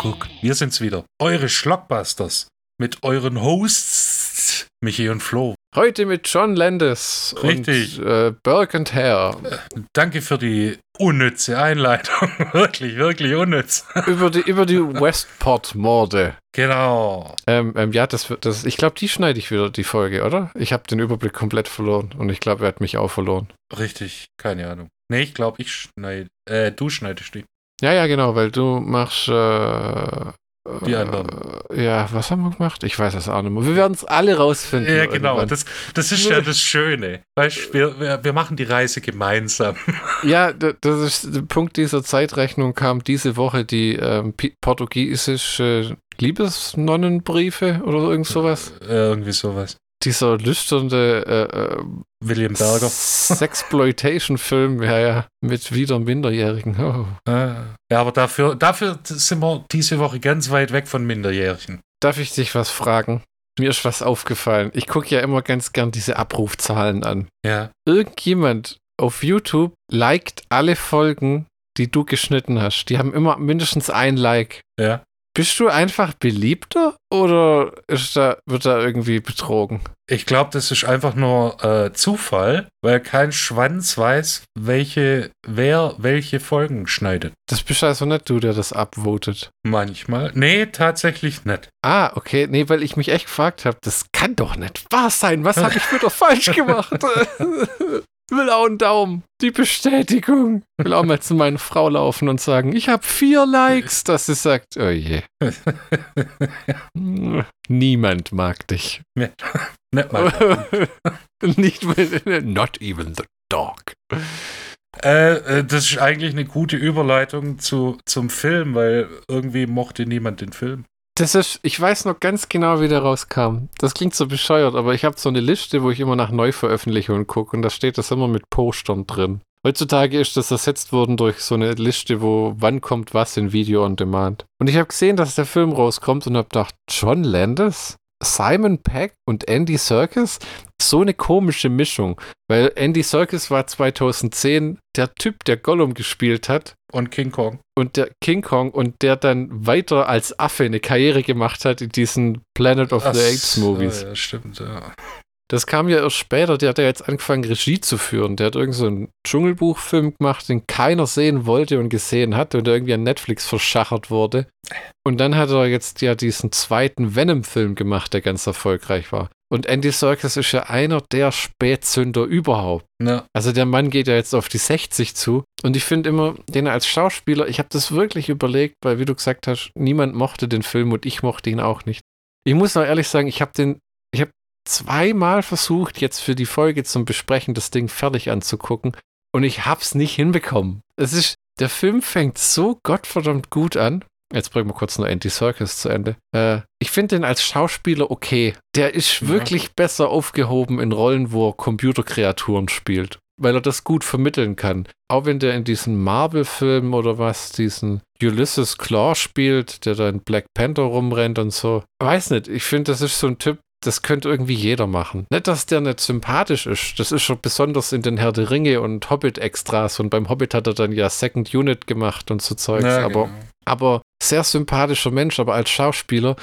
Kuckuck. Wir sind's wieder. Eure Schlockbusters. Mit euren Hosts, Michi und Flo. Heute mit John Landis Richtig. und äh, Burke and Hare. Danke für die unnütze Einleitung. wirklich, wirklich unnütz. über die, über die Westport-Morde. Genau. Ähm, ähm, ja, das, das, ich glaube, die schneide ich wieder, die Folge, oder? Ich habe den Überblick komplett verloren und ich glaube, er hat mich auch verloren. Richtig, keine Ahnung. Nee, ich glaube, ich schneide. Äh, du schneidest die. Ja, ja, genau, weil du machst. Äh, Die anderen. Äh, ja, was haben wir gemacht? Ich weiß es auch nicht mehr. Wir werden es alle rausfinden. Ja, genau. irgendwann. Das, das ist ja das Schöne. Weißt, wir, wir, wir machen die Reise gemeinsam. Ja, das ist der Punkt dieser Zeitrechnung kam diese Woche die ähm, portugiesische Liebesnonnenbriefe oder irgend sowas. Äh, irgendwie sowas. Dieser lüsternde äh, William äh, Berger. Sexploitation-Film, ja, ja, mit wieder Minderjährigen. Oh. Ah. Ja, aber dafür, dafür sind wir diese Woche ganz weit weg von Minderjährigen. Darf ich dich was fragen? Mir ist was aufgefallen. Ich gucke ja immer ganz gern diese Abrufzahlen an. Ja. Irgendjemand auf YouTube liked alle Folgen, die du geschnitten hast. Die haben immer mindestens ein Like. Ja. Bist du einfach beliebter oder ist da, wird da irgendwie betrogen? Ich glaube, das ist einfach nur äh, Zufall, weil kein Schwanz weiß, welche, wer welche Folgen schneidet. Das bist also nicht du, der das abvotet. Manchmal. Nee, tatsächlich nicht. Ah, okay. Nee, weil ich mich echt gefragt habe, das kann doch nicht wahr sein. Was habe ich wieder falsch gemacht? Will auch einen Daumen. Die Bestätigung. Will auch mal zu meiner Frau laufen und sagen, ich habe vier Likes, dass sie sagt, oh je. Niemand mag dich. Nicht mal. Nicht mal, not even the dog. äh, äh, das ist eigentlich eine gute Überleitung zu, zum Film, weil irgendwie mochte niemand den Film. Das ist, ich weiß noch ganz genau, wie der rauskam. Das klingt so bescheuert, aber ich habe so eine Liste, wo ich immer nach Neuveröffentlichungen gucke und da steht das immer mit Postern drin. Heutzutage ist das ersetzt worden durch so eine Liste, wo wann kommt was in Video on Demand. Und ich habe gesehen, dass der Film rauskommt und habe gedacht, John Landis, Simon Peck und Andy Serkis, so eine komische Mischung. Weil Andy Serkis war 2010 der Typ, der Gollum gespielt hat Und King Kong. und der King Kong und der dann weiter als Affe eine Karriere gemacht hat in diesen Planet of the Ach Apes so, Movies. Ja, stimmt, ja. Das kam ja erst später, der hat ja jetzt angefangen Regie zu führen. Der hat irgend so einen Dschungelbuchfilm gemacht, den keiner sehen wollte und gesehen hat und der irgendwie an Netflix verschachert wurde. Und dann hat er jetzt ja diesen zweiten Venom-Film gemacht, der ganz erfolgreich war. Und Andy Serkis ist ja einer der Spätzünder überhaupt. ja. Also der Mann geht ja jetzt auf die 60 zu. Und ich finde immer, den als Schauspieler, ich habe das wirklich überlegt, weil wie du gesagt hast, niemand mochte den Film und ich mochte ihn auch nicht. Ich muss auch ehrlich sagen, ich habe den, ich habe zweimal versucht, jetzt für die Folge zum Besprechen das Ding fertig anzugucken und ich hab's nicht hinbekommen. Es ist, der Film fängt so gottverdammt gut an. Jetzt bringen wir kurz nur Andy Serkis zu Ende. Äh, ich finde den als Schauspieler okay. Der ist Ja. wirklich besser aufgehoben in Rollen, wo er Computerkreaturen spielt, weil er das gut vermitteln kann. Auch wenn der in diesen Marvel-Filmen oder was, diesen Ulysses Claw spielt, der da in Black Panther rumrennt und so. Weiß nicht, ich finde, das ist so ein Typ, das könnte irgendwie jeder machen. Nicht, dass der nicht sympathisch ist. Das ist schon besonders in den Herr der Ringe und Hobbit-Extras. Und beim Hobbit hat er dann ja Second Unit gemacht und so Zeugs. Ja, aber, genau. aber sehr sympathischer Mensch, aber als Schauspieler.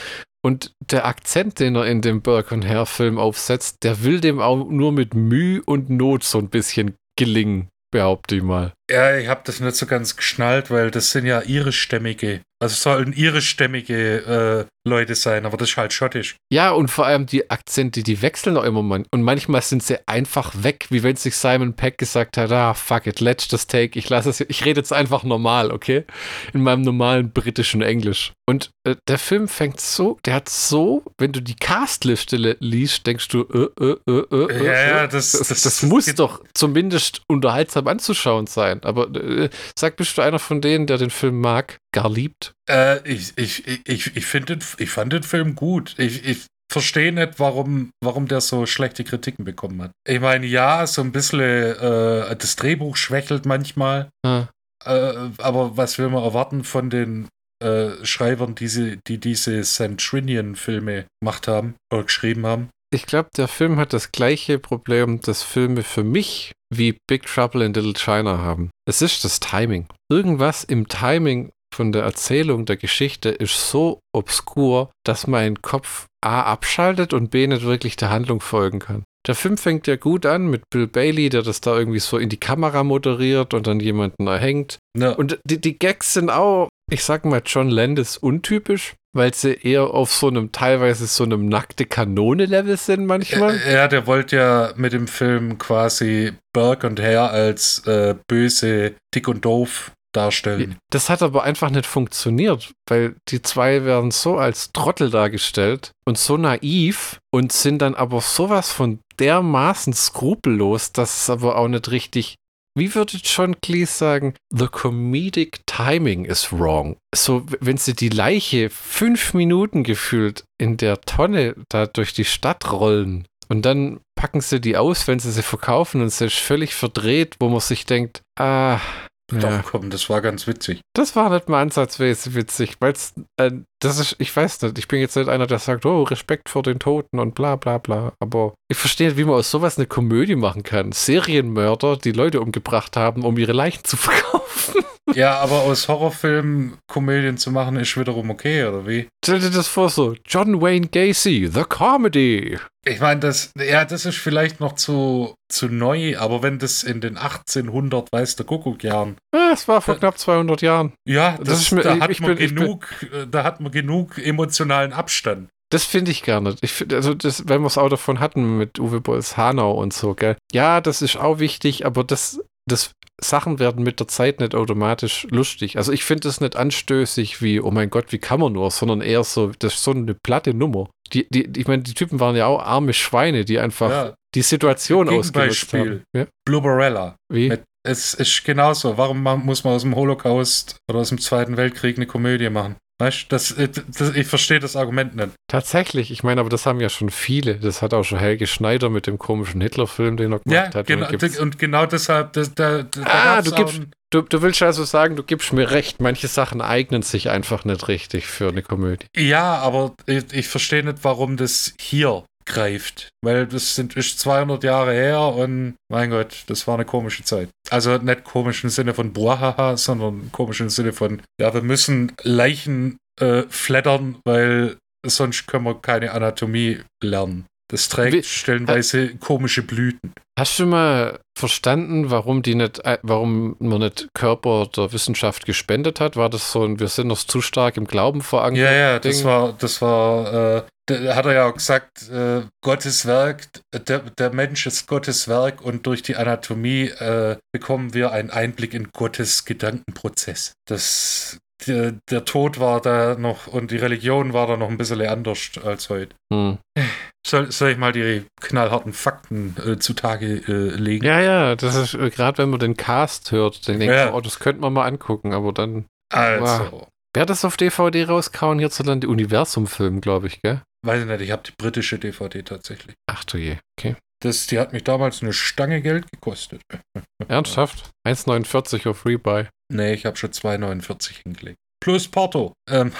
Und der Akzent, den er in dem Burke und Hare-Film aufsetzt, der will dem auch nur mit Mühe und Not so ein bisschen gelingen, behaupte ich mal. Ja, ich habe das nicht so ganz geschnallt, weil das sind ja irischstämmige, also sollen irischstämmige äh, Leute sein, aber das ist halt schottisch. Ja, und vor allem die Akzente, die wechseln auch immer man. Und manchmal sind sie einfach weg, wie wenn sich Simon Peck gesagt hat, ah, fuck it, letztes Take, ich lasse es, ich rede jetzt einfach normal, okay? In meinem normalen britischen Englisch. Und äh, der Film fängt so, der hat so, wenn du die Castliste liest, denkst du, äh, äh, äh, äh, Ja, ja, äh, das- das, das- das, das muss doch zumindest unterhaltsam anzuschauen sein. Aber äh, sag, bist du einer von denen, der den Film mag, gar liebt? Äh, ich ich, ich, ich, den, ich fand den Film gut. Ich, ich verstehe nicht, warum, warum der so schlechte Kritiken bekommen hat. Ich meine, ja, so ein bisschen äh, das Drehbuch schwächelt manchmal, Ah. äh, aber was will man erwarten von den äh, Schreibern, die, sie, die diese Centrinian-Filme gemacht haben oder geschrieben haben? Ich glaube, der Film hat das gleiche Problem, das Filme für mich wie Big Trouble in Little China haben. Es ist das Timing. Irgendwas im Timing von der Erzählung der Geschichte ist so obskur, dass mein Kopf A abschaltet und B nicht wirklich der Handlung folgen kann. Der Film fängt ja gut an mit Bill Bailey, der das da irgendwie so in die Kamera moderiert und dann jemanden erhängt. Ja. Und die, die Gags sind auch, ich sag mal, John Landis untypisch, weil sie eher auf so einem, teilweise so einem nackte Kanone-Level sind manchmal. Ja, der wollte ja mit dem Film quasi Burke und Hare als äh, böse, dick und doof darstellen. Das hat aber einfach nicht funktioniert, weil die zwei werden so als Trottel dargestellt und so naiv und sind dann aber sowas von dermaßen skrupellos, dass es aber auch nicht richtig. Wie würde John Cleese sagen? The comedic timing is wrong. So, wenn sie die Leiche fünf Minuten gefühlt in der Tonne da durch die Stadt rollen und dann packen sie die aus, wenn sie sie verkaufen und sie ist völlig verdreht, wo man sich denkt, ah, ja. Doch, komm, das war ganz witzig. Das war nicht mal ansatzweise witzig, weil äh, das ist, ich weiß nicht, ich bin jetzt nicht einer, der sagt, oh, Respekt vor den Toten und bla bla bla. Aber ich verstehe nicht, wie man aus sowas eine Komödie machen kann. Serienmörder, die Leute umgebracht haben, um ihre Leichen zu verkaufen. Ja, aber aus Horrorfilmen Komödien zu machen, ist wiederum okay, oder wie? Stell dir das vor, so, John Wayne Gacy, The Comedy. Ich meine, das, ja, das ist vielleicht noch zu, zu neu, aber wenn das in den 1800, weiß der Kuckuck Jahren, Ja, es war vor Äh, knapp 200 Jahren. ja, Das das, ist mir- da hat man bin- ich bin- genug, äh, da hat man genug emotionalen Abstand. Das finde ich gar nicht. Ich find, also das, wenn wir es auch davon hatten mit Uwe Bolls Hanau und so, gell. Ja, das ist auch wichtig, aber das, das Sachen werden mit der Zeit nicht automatisch lustig. Also ich finde das nicht anstößig wie, oh mein Gott, wie kann man nur, sondern eher so, das ist so eine platte Nummer. Die, die, ich meine, die Typen waren ja auch arme Schweine, die einfach Ja, die Situation ausgenutzt haben. Ja? Blubberella. Wie? Mit- Es ist genauso. Warum muss man aus dem Holocaust oder aus dem Zweiten Weltkrieg eine Komödie machen? Weißt du, das, äh, das, ich verstehe das Argument nicht. Tatsächlich, ich meine, aber das haben ja schon viele. Das hat auch schon Helge Schneider mit dem komischen Hitler-Film, den er gemacht Ja, hat. genau, Und und genau deshalb, das, da, da Ah, du gibst- Du, du willst also sagen, du gibst mir recht, manche Sachen eignen sich einfach nicht richtig für eine Komödie. Ja, aber ich, ich verstehe nicht, warum das hier greift. Weil das sind, ist 200 Jahre her und mein Gott, das war eine komische Zeit. Also nicht komisch im Sinne von Buahaha, sondern komisch im Sinne von, ja, wir müssen Leichen äh, flattern, weil sonst können wir keine Anatomie lernen. Das trägt Wie- stellenweise komische Blüten. Hast du mal verstanden, warum die nicht, äh, warum man nicht Körper der Wissenschaft gespendet hat? War das so ein, wir sind noch zu stark im Glauben verankert? Ja, ja, das Ding? war, das war, äh, da hat er ja auch gesagt, äh, Gottes Werk, der, der Mensch ist Gottes Werk und durch die Anatomie äh, bekommen wir einen Einblick in Gottes Gedankenprozess. Das, der, der Tod war da noch und die Religion war da noch ein bisschen anders als heute. Hm. Soll, soll ich mal die knallharten Fakten äh, zutage äh, legen? Ja, ja, das ist äh, gerade, wenn man den Cast hört, dann denkt Ja. man, oh, das könnte man mal angucken, aber dann. Also, Wer hat das auf DVD rauskauen? Hierzulande Universum-Film, glaube ich, gell? weiß ich nicht, ich habe die britische DVD tatsächlich. Ach du je, okay. Das, die hat mich damals eine Stange Geld gekostet. Ernsthaft? 1,49 auf Rebuy. Nee, ich habe schon 2,49 hingelegt. Plus Porto. Ähm,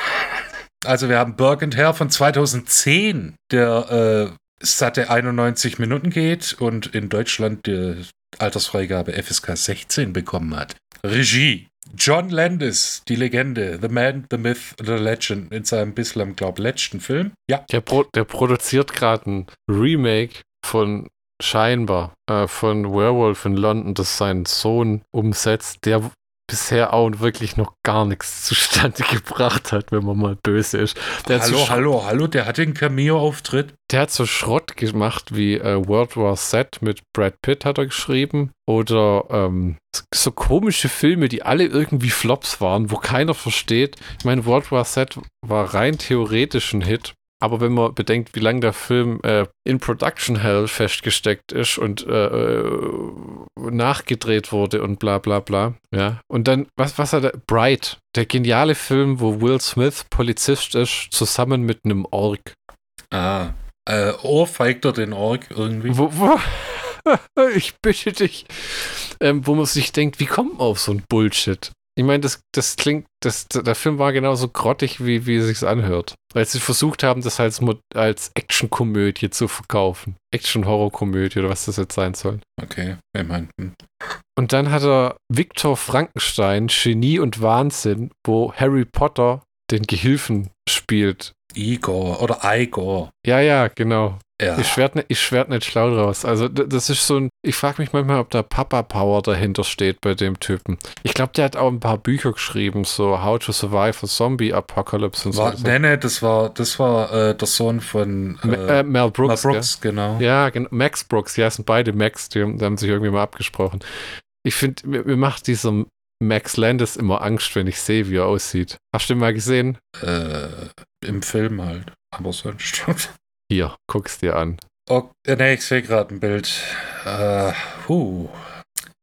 also wir haben Burke and Hare von 2010, der äh, satte 91 Minuten geht und in Deutschland die Altersfreigabe FSK 16 bekommen hat. Regie. John Landis, die Legende, The Man, The Myth, The Legend, in seinem bislang, glaube letzten Film. Ja, Der, Pro der produziert gerade ein Remake von scheinbar äh, von Werewolf in London, das sein Sohn umsetzt, der bisher auch wirklich noch gar nichts zustande gebracht hat, wenn man mal böse ist. Der, hat, hallo, hallo, hallo, der hatte einen Cameo-Auftritt. der hat so Schrott gemacht wie äh, World War Z mit Brad Pitt hat er geschrieben oder ähm, so komische Filme, die alle irgendwie Flops waren, wo keiner versteht. Ich meine, World War Z war rein theoretisch ein Hit. Aber wenn man bedenkt, wie lange der Film äh, in Production Hell festgesteckt ist und äh, äh, nachgedreht wurde und bla bla bla, ja. Und dann, was, was hat er? Bright, der geniale Film, wo Will Smith Polizist ist, zusammen mit einem Ork. Ah. Äh, ohrfeigt er den Ork irgendwie? Wo, wo, ich bitte dich. Ähm, wo man sich denkt, wie kommt man auf so ein Bullshit? Ich meine, das, das klingt, das, der Film war genauso grottig, wie, wie es sich anhört. Als sie versucht haben, das als, als Action-Komödie zu verkaufen. Action-Horror-Komödie oder was das jetzt sein soll. Okay, ich meine. Hm. Und dann hat er Victor Frankenstein, Genie und Wahnsinn, wo Harry Potter den Gehilfen spielt. Igor oder Igor. Ja, ja, genau. Ja. Ich schwert, nicht, ich schwert nicht schlau draus. Also, das ist so ein. Ich frage mich manchmal, ob da Papa-Power dahinter steht bei dem Typen. Ich glaube, der hat auch ein paar Bücher geschrieben, so How to Survive a Zombie Apocalypse und war, so. Nee, nee, das war, das war äh, der Sohn von äh, äh, Mel Brooks. Mel Brooks, genau. Ja, genau. Max Brooks, ja, sind beide Max, die, die haben sich irgendwie mal abgesprochen. Ich finde, mir, mir macht dieser Max Landis immer Angst, wenn ich sehe, wie er aussieht. Hast du den mal gesehen? Äh, Im Film halt, aber sonst. Hier, guck's dir an. Oh, ne, ich sehe gerade ein Bild. Äh, huh.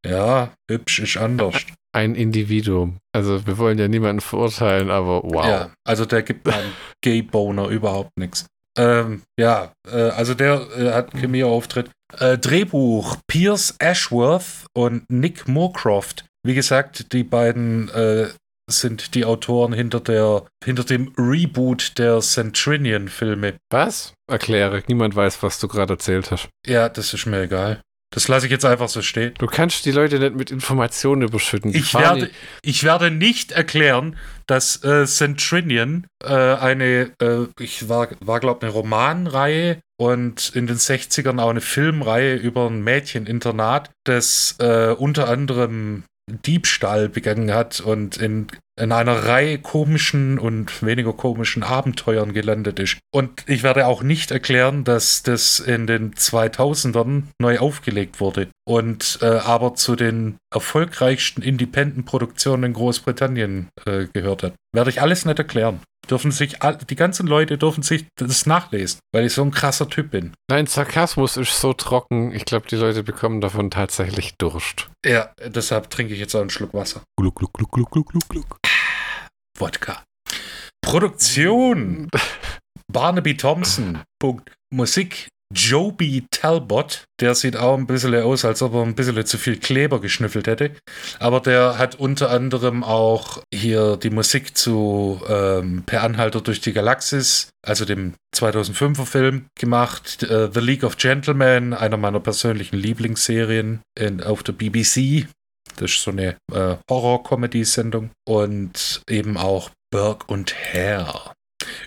Ja, hübsch ist anders. Ein Individuum. Also wir wollen ja niemanden verurteilen, aber wow. Ja, also der gibt meinem Gay-Boner überhaupt nichts. Ähm, ja, äh, also der äh, hat Cameo-Auftritt. Äh, Drehbuch Pierce Ashworth und Nick Moorcroft. Wie gesagt, die beiden äh, sind die Autoren hinter, der, hinter dem Reboot der Centrinian-Filme. Was? Erkläre. Niemand weiß, was du gerade erzählt hast. Ja, das ist mir egal. Das lasse ich jetzt einfach so stehen. Du kannst die Leute nicht mit Informationen überschütten. Ich werde, ich werde nicht erklären, dass äh, Centrinian äh, eine, äh, ich war, war glaube eine Romanreihe und in den 60ern auch eine Filmreihe über ein Mädcheninternat, das äh, unter anderem Diebstahl begangen hat und in, in einer Reihe komischen und weniger komischen Abenteuern gelandet ist. Und ich werde auch nicht erklären, dass das in den 2000ern neu aufgelegt wurde und äh, aber zu den erfolgreichsten Independent-Produktionen in Großbritannien äh, gehört hat. Werde ich alles nicht erklären dürfen sich, die ganzen Leute dürfen sich das nachlesen, weil ich so ein krasser Typ bin. Nein, Sarkasmus ist so trocken. Ich glaube, die Leute bekommen davon tatsächlich Durst. Ja, deshalb trinke ich jetzt auch einen Schluck Wasser. Gluck, gluck, gluck, gluck, gluck, gluck, gluck. Wodka. Produktion. Barnaby Thompson. Punkt. Musik Joby Talbot, der sieht auch ein bisschen aus, als ob er ein bisschen zu viel Kleber geschnüffelt hätte. Aber der hat unter anderem auch hier die Musik zu ähm, Per Anhalter durch die Galaxis, also dem 2005er Film, gemacht. Äh, The League of Gentlemen, einer meiner persönlichen Lieblingsserien in, auf der BBC. Das ist so eine äh, Horror-Comedy-Sendung. Und eben auch Burke und Hare.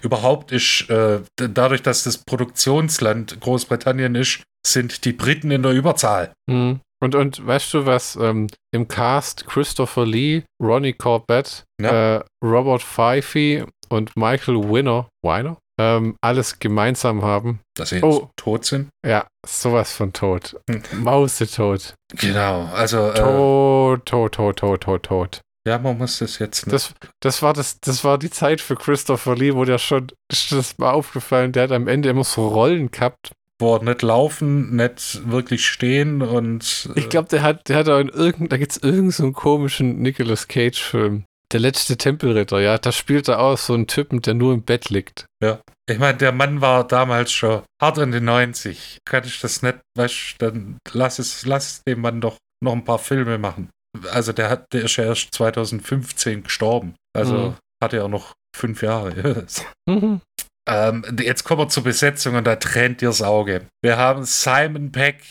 Überhaupt ist, äh, dadurch, dass das Produktionsland Großbritannien ist, sind die Briten in der Überzahl. Mhm. Und, und weißt du, was ähm, im Cast Christopher Lee, Ronnie Corbett, ja. äh, Robert Fifey und Michael Winner, Weiner, ähm, alles gemeinsam haben? Dass sie oh. tot sind? Ja, sowas von tot. Hm. Mausetot. Genau, also. Äh, tot, tot, tot, tot, tot, tot. Ja, man muss das jetzt. Nicht. Das, das, war das, das war die Zeit für Christopher Lee, wo der schon, das war aufgefallen, der hat am Ende immer so Rollen gehabt. Boah, nicht laufen, nicht wirklich stehen und. Äh ich glaube, der hat, der hat auch in irgendeinem, da gibt es irgendeinen so komischen Nicolas Cage-Film. Der letzte Tempelritter, ja, da spielt er auch so einen Typen, der nur im Bett liegt. Ja. Ich meine, der Mann war damals schon hart in den 90. Kann ich das nicht, weißt dann lass es, lass dem Mann doch noch ein paar Filme machen also der hat, der ist ja erst 2015 gestorben. Also mhm. hat er auch noch fünf Jahre. mhm. ähm, jetzt kommen wir zur Besetzung und da trennt ihr das Auge. Wir haben Simon Peck,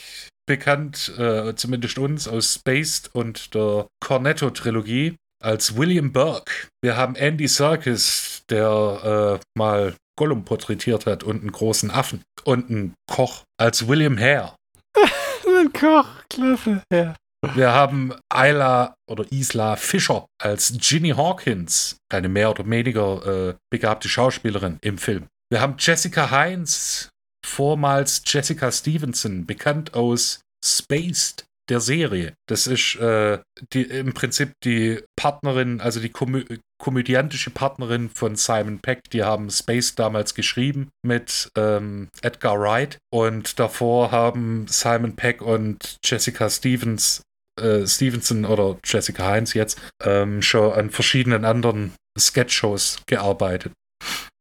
bekannt, äh, zumindest uns, aus Spaced und der Cornetto-Trilogie, als William Burke. Wir haben Andy Serkis, der äh, mal Gollum porträtiert hat und einen großen Affen. Und einen Koch als William Hare. ein Koch, klasse, ja. Wir haben Isla oder Isla Fischer als Ginny Hawkins, eine mehr oder weniger äh, begabte Schauspielerin im Film. Wir haben Jessica Heinz, vormals Jessica Stevenson, bekannt aus Spaced, der Serie. Das ist äh, die, im Prinzip die Partnerin, also die komö komödiantische Partnerin von Simon Peck. Die haben Space damals geschrieben mit ähm, Edgar Wright und davor haben Simon Peck und Jessica Stevens äh, Stevenson oder Jessica Heinz jetzt ähm, schon an verschiedenen anderen Sketch-Shows gearbeitet.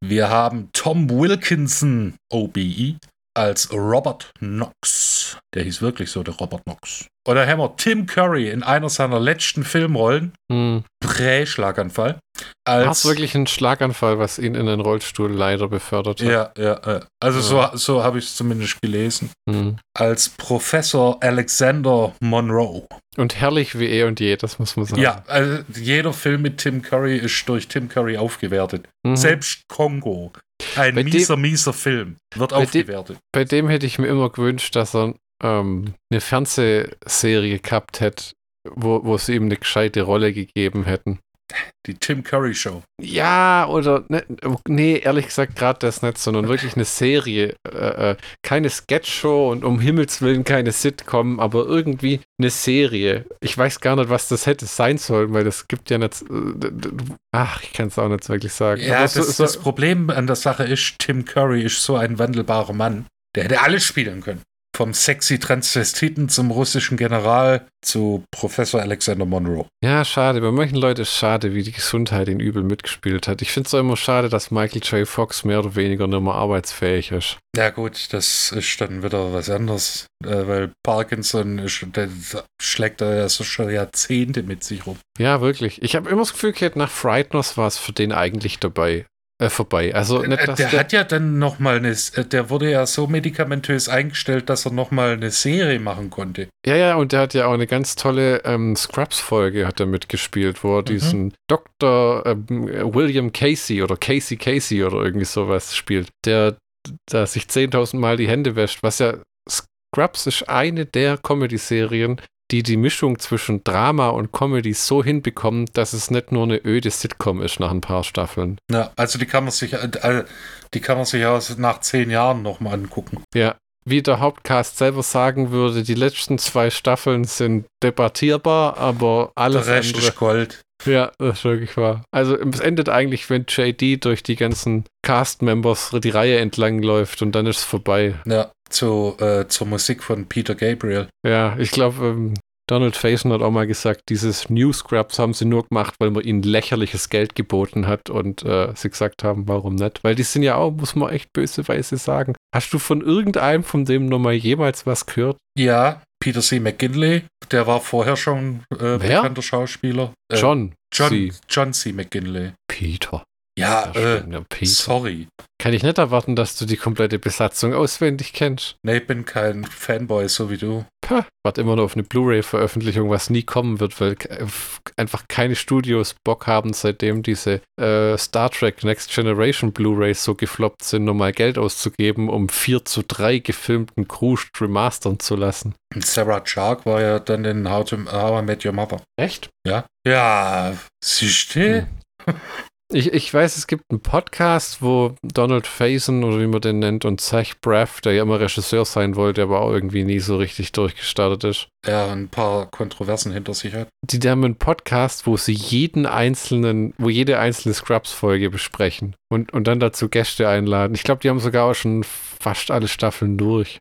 Wir haben Tom Wilkinson, OBE, als Robert Knox. Der hieß wirklich so, der Robert Knox. Oder haben wir Tim Curry in einer seiner letzten Filmrollen, Hm. Prä-Schlaganfall, War als wirklich ein Schlaganfall, was ihn in den Rollstuhl leider befördert hat? ja, ja, ja. Also Ja. so, so habe ich es zumindest gelesen. Hm. Als Professor Alexander Monroe. Und herrlich wie eh und je, das muss man sagen. Ja, also jeder Film mit Tim Curry ist durch Tim Curry aufgewertet. Mhm. Selbst Kongo. Ein Bei dem- mieser, mieser Film. Wird Bei dem- aufgewertet. Bei dem hätte ich mir immer gewünscht, dass er ähm, eine Fernsehserie gehabt hätte, wo, wo sie ihm eine gescheite Rolle gegeben hätten. Die Tim Curry Show. Ja, oder ne, nee, ehrlich gesagt gerade das nicht, sondern wirklich eine Serie. Äh, äh, keine Sketchshow und um Himmels Willen keine Sitcom, aber irgendwie eine Serie. Ich weiß gar nicht, was das hätte sein sollen, weil das gibt ja nicht. Äh, ach, ich kann es auch nicht wirklich sagen. Ja, das, so- so- das Problem an der Sache ist, Tim Curry ist so ein wandelbarer Mann. Der hätte alles spielen können. Vom sexy Transvestiten zum russischen General zu Professor Alexander Monroe. Ja, schade. Bei manchen Leuten ist schade, wie die Gesundheit ihn übel mitgespielt hat. Ich finde es immer schade, dass Michael J. Fox mehr oder weniger nicht mehr arbeitsfähig ist. Ja gut, das ist dann wieder was anderes, äh, weil Parkinson ist, schlägt er ja so schon Jahrzehnte mit sich rum. Ja, wirklich. Ich habe immer das Gefühl gehabt, nach Frighteners war es für den eigentlich dabei. Äh, vorbei. Also nicht, Äh, der der, hat ja dann nochmal eine, äh, der wurde ja so medikamentös eingestellt, dass er nochmal eine Serie machen konnte. ja, ja, und der hat ja auch eine ganz tolle ähm, Scrubs-Folge hat er mitgespielt, wo er Mhm. diesen Dr. Ähm, William Casey oder Casey Casey oder irgendwie sowas spielt, der da sich 10.000 Mal die Hände wäscht, was ja Scrubs ist eine der Comedy-Serien, die die Mischung zwischen Drama und Comedy so hinbekommen, dass es nicht nur eine öde Sitcom ist nach ein paar Staffeln. Ja, also die kann man sich, äh, die kann man sich auch nach zehn Jahren nochmal angucken. Ja, wie der Hauptcast selber sagen würde, die letzten zwei Staffeln sind debattierbar, aber alles Der Rest andere. ist Gold. Ja, das ist wirklich wahr. Also es endet eigentlich, wenn JD durch die ganzen Cast-Members die Reihe entlang läuft und dann ist es vorbei. Ja, zu, äh, zur Musik von Peter Gabriel. Ja, ich glaube, ähm, Donald Faison hat auch mal gesagt, dieses New Scrubs haben sie nur gemacht, weil man ihnen lächerliches Geld geboten hat und äh, sie gesagt haben, warum nicht? Weil die sind ja auch, muss man echt böseweise sagen. Hast du von irgendeinem von dem nochmal jemals was gehört? Ja, Peter C. McGinley, der war vorher schon äh, bekannter Schauspieler. Äh, John. John, C. John C. McGinley. Peter. Ja, äh, Peter. sorry. Kann ich nicht erwarten, dass du die komplette Besatzung auswendig kennst. Nee, ich bin kein Fanboy, so wie du. Pah, warte immer noch auf eine Blu-ray-Veröffentlichung, was nie kommen wird, weil f- einfach keine Studios Bock haben, seitdem diese äh, Star Trek Next Generation Blu-rays so gefloppt sind, nochmal Geld auszugeben, um 4 zu 3 gefilmten Crew remastern zu lassen. Und Sarah Chark war ja dann in How, to, How I Met Your Mother. Echt? Ja. Ja, siehst du? Ich, ich weiß, es gibt einen Podcast, wo Donald Faison oder wie man den nennt und Zach Braff, der ja immer Regisseur sein wollte, aber auch irgendwie nie so richtig durchgestartet ist. Ja, ein paar Kontroversen hinter sich hat. Die haben einen Podcast, wo sie jeden einzelnen, wo jede einzelne Scrubs-Folge besprechen und, und dann dazu Gäste einladen. Ich glaube, die haben sogar auch schon fast alle Staffeln durch.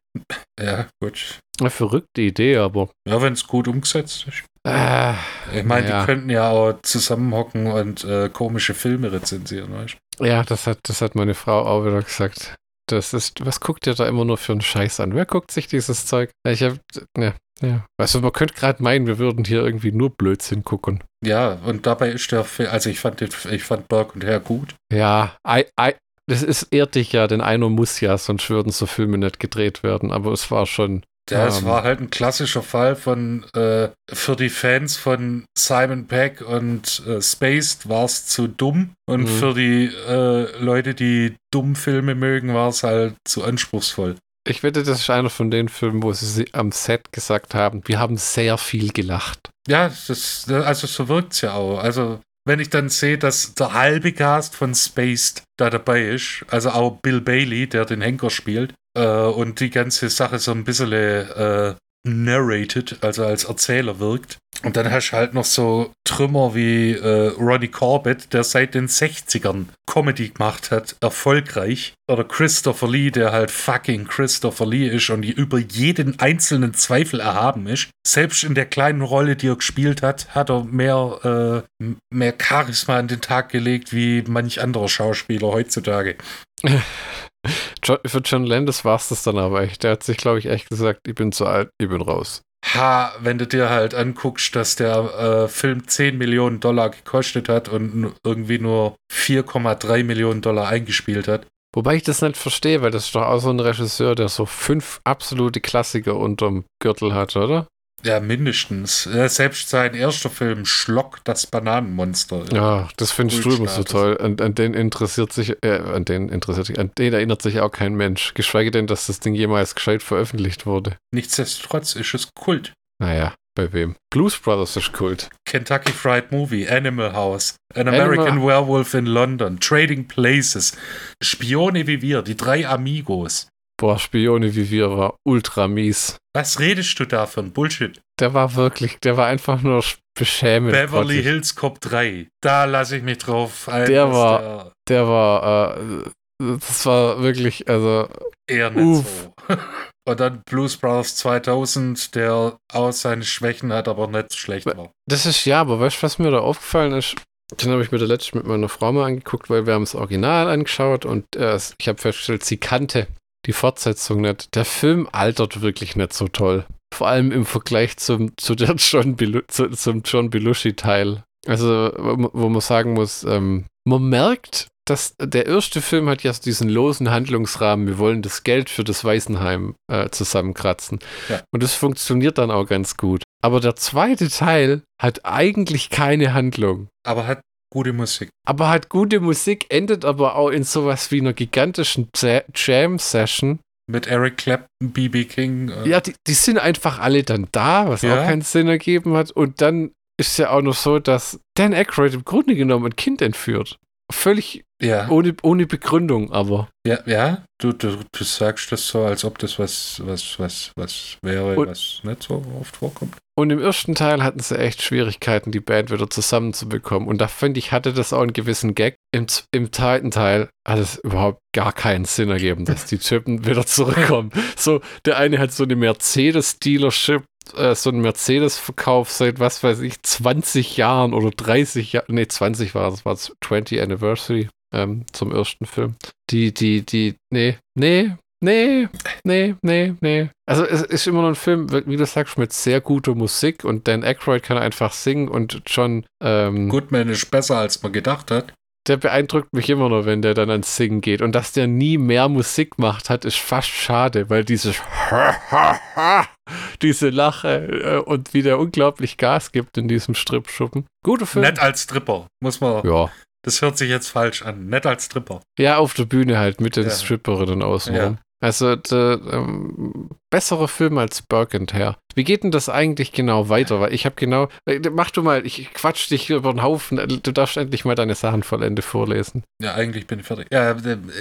Ja, gut. Eine verrückte Idee, aber. Ja, wenn es gut umgesetzt ist. Äh, Ich meine, Ja. die könnten ja auch zusammenhocken und äh, komische Filme rezensieren, weißt du? ja, das hat, das hat meine Frau auch wieder gesagt. Das ist, was guckt ihr da immer nur für einen Scheiß an? Wer guckt sich dieses Zeug? Ich hab, ja, ja. Also man könnte gerade meinen, wir würden hier irgendwie nur Blödsinn gucken. Ja, und dabei ist der Film, also ich fand, den, ich fand Berg und Herr gut. Ja, ei, ei, das ist ehrt dich ja, denn einer muss ja, sonst würden so Filme nicht gedreht werden. Aber es war schon, Ja, es Ähm. war halt ein klassischer Fall von, äh, für die Fans von Simon Peck und äh, Spaced war es zu dumm und Mhm. für die äh, Leute, die dumm Filme mögen, war es halt zu anspruchsvoll. ich wette, das ist einer von den Filmen, wo sie si- am Set gesagt haben, wir haben sehr viel gelacht. Ja, das, also so wirkt's ja auch. Also, wenn ich dann sehe, dass der halbe Cast von Spaced da dabei ist, also auch Bill Bailey, der den Henker spielt, äh, und die ganze Sache so ein bisschen äh, narrated, also als Erzähler wirkt. Und dann hast du halt noch so Trümmer wie äh, Ronnie Corbett, der seit den 60ern Comedy gemacht hat, erfolgreich. Oder Christopher Lee, der halt fucking Christopher Lee ist und die über jeden einzelnen Zweifel erhaben ist. Selbst in der kleinen Rolle, die er gespielt hat, hat er mehr, äh, mehr Charisma an den Tag gelegt wie manch anderer Schauspieler heutzutage. John, für John Landis war es das dann aber echt. Der hat sich, glaube ich, echt gesagt, ich bin zu alt, ich bin raus. Ha, wenn du dir halt anguckst, dass der äh, Film 10 Millionen Dollar gekostet hat und irgendwie nur 4,3 Millionen Dollar eingespielt hat. Wobei ich das nicht verstehe, weil das ist doch auch so ein Regisseur, der so fünf absolute Klassiker unterm Gürtel hat, oder? Ja, mindestens. Selbst sein erster Film, Schlock, das Bananenmonster. Ja, das findest du immer so toll. An, an, den interessiert sich, äh, an den interessiert sich, an den erinnert sich auch kein Mensch. Geschweige denn, dass das Ding jemals gescheit veröffentlicht wurde. Nichtsdestotrotz ist es Kult. Naja, bei wem? Blues Brothers ist Kult. Kentucky Fried Movie, Animal House, An American Animal Werewolf in London, Trading Places, Spione wie wir, die drei Amigos. Boah, Spione wie wir war ultra mies. Was redest du da ein Bullshit? Der war wirklich, der war einfach nur beschämend. Beverly grottig. Hills Cop 3. Da lasse ich mich drauf ein. Der war, der, der war, äh, das war wirklich, also. Eher nicht uff. so. Und dann Blues Brothers 2000, der auch seine Schwächen hat, aber nicht schlecht war. Das ist ja, aber weißt du, was mir da aufgefallen ist? Den habe ich mir da letztens mit meiner Frau mal angeguckt, weil wir haben das Original angeschaut und äh, ich habe festgestellt, sie kannte die Fortsetzung nicht. Der Film altert wirklich nicht so toll. Vor allem im Vergleich zum, zu der John Belu zu, zum John Belushi-Teil. Also, wo man sagen muss, ähm, man merkt, dass der erste Film hat ja diesen losen Handlungsrahmen. Wir wollen das Geld für das Waisenheim äh, zusammenkratzen. Ja. Und das funktioniert dann auch ganz gut. Aber der zweite Teil hat eigentlich keine Handlung. Aber hat gute Musik. Aber hat gute Musik, endet aber auch in sowas wie einer gigantischen Jam-Session. Mit Eric Clapton, B.B. King. Äh. Ja, die, die, sind einfach alle dann da, was ja. auch keinen Sinn ergeben hat. Und dann ist ja auch noch so, dass Dan Aykroyd im Grunde genommen ein Kind entführt. Völlig ja. ohne, ohne Begründung, aber. Ja, ja, du, du, du sagst das so, als ob das was, was, was, was wäre, und, was nicht so oft vorkommt. Und im ersten Teil hatten sie echt Schwierigkeiten, die Band wieder zusammenzubekommen. Und da finde ich, hatte das auch einen gewissen Gag. Im, im zweiten Teil hat es überhaupt gar keinen Sinn ergeben, dass die Typen wieder zurückkommen. So, der eine hat so eine Mercedes-Dealership, äh, so einen Mercedes-Verkauf seit, was weiß ich, 20 Jahren oder 30 Jahren, nee, 20 war das, war das 20 Anniversary ähm, zum ersten Film. Die, die, die, nee, nee, Nee, nee, nee, nee. Also es ist immer noch ein Film, wie du sagst, mit sehr guter Musik und Dan Aykroyd kann einfach singen und John ähm, Goodman ist besser, als man gedacht hat. Der beeindruckt mich immer noch, wenn der dann ans Singen geht. Und dass der nie mehr Musik macht hat, ist fast schade, weil diese diese Lache äh, und wie der unglaublich Gas gibt in diesem Stripschuppen. Guter Film. Nett als Stripper, muss man. Ja. Das hört sich jetzt falsch an. Nett als Stripper. Ja, auf der Bühne halt mit den ja. Stripperinnen außenrum. Ja. Also der, ähm, bessere Film als Burke and. Wie geht denn das eigentlich genau weiter? Weil ich habe genau, äh, mach du mal, ich quatsch dich über den Haufen. Du darfst endlich mal deine Sachen vollende vorlesen. Ja, eigentlich bin ich fertig. Ja,